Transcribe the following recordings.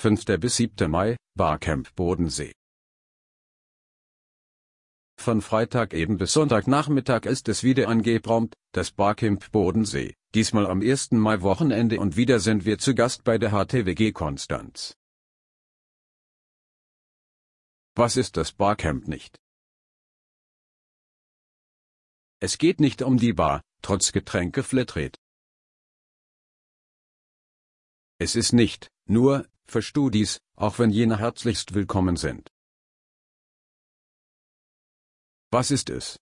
5. bis 7. Mai, Barcamp Bodensee. Von Freitag eben bis Sonntagnachmittag ist es wieder angebraumt, das Barcamp Bodensee, diesmal am 1. Mai Wochenende und wieder sind wir zu Gast bei der HTWG Konstanz. Was ist das Barcamp nicht? Es geht nicht um die Bar, trotz Getränke Flatrate. Es ist nicht, nur, für Studis, auch wenn jene herzlichst willkommen sind. Was ist es?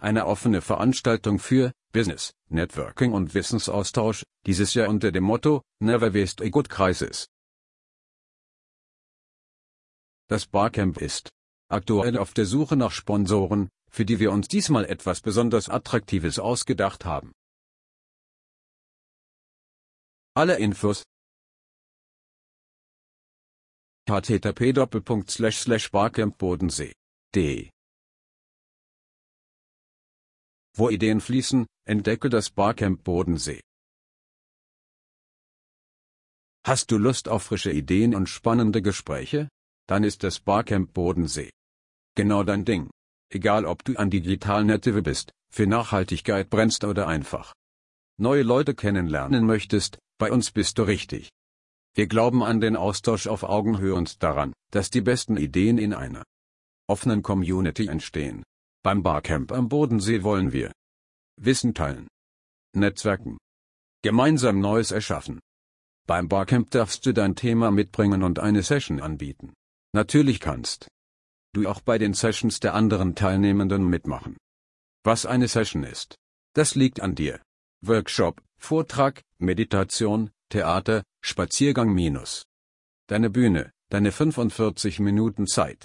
Eine offene Veranstaltung für Business, Networking und Wissensaustausch, dieses Jahr unter dem Motto Never Waste a Good Crisis. Das Barcamp ist aktuell auf der Suche nach Sponsoren, für die wir uns diesmal etwas besonders Attraktives ausgedacht haben. Alle Infos http barcampbodensee.de Wo Ideen fließen, entdecke das Barcamp Bodensee. Hast du Lust auf frische Ideen und spannende Gespräche? Dann ist das Barcamp Bodensee. Genau dein Ding. Egal ob du an digital Native bist, für Nachhaltigkeit brennst oder einfach neue Leute kennenlernen möchtest, bei uns bist du richtig. Wir glauben an den Austausch auf Augenhöhe und daran, dass die besten Ideen in einer offenen Community entstehen. Beim Barcamp am Bodensee wollen wir Wissen teilen, Netzwerken, gemeinsam Neues erschaffen. Beim Barcamp darfst du dein Thema mitbringen und eine Session anbieten. Natürlich kannst du auch bei den Sessions der anderen Teilnehmenden mitmachen. Was eine Session ist, das liegt an dir. Workshop, Vortrag, Meditation, Theater, Spaziergang minus. Deine Bühne, deine 45 Minuten Zeit.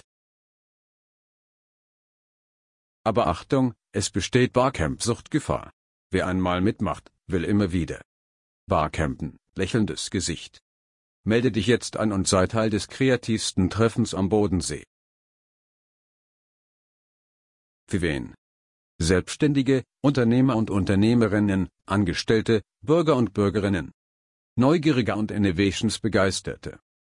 Aber Achtung, es besteht Barcamp-Suchtgefahr. Wer einmal mitmacht, will immer wieder. Barcampen, lächelndes Gesicht. Melde dich jetzt an und sei Teil des kreativsten Treffens am Bodensee. Für wen? Selbstständige, Unternehmer und Unternehmerinnen, Angestellte, Bürger und Bürgerinnen. Neugierige und Innovationsbegeisterte.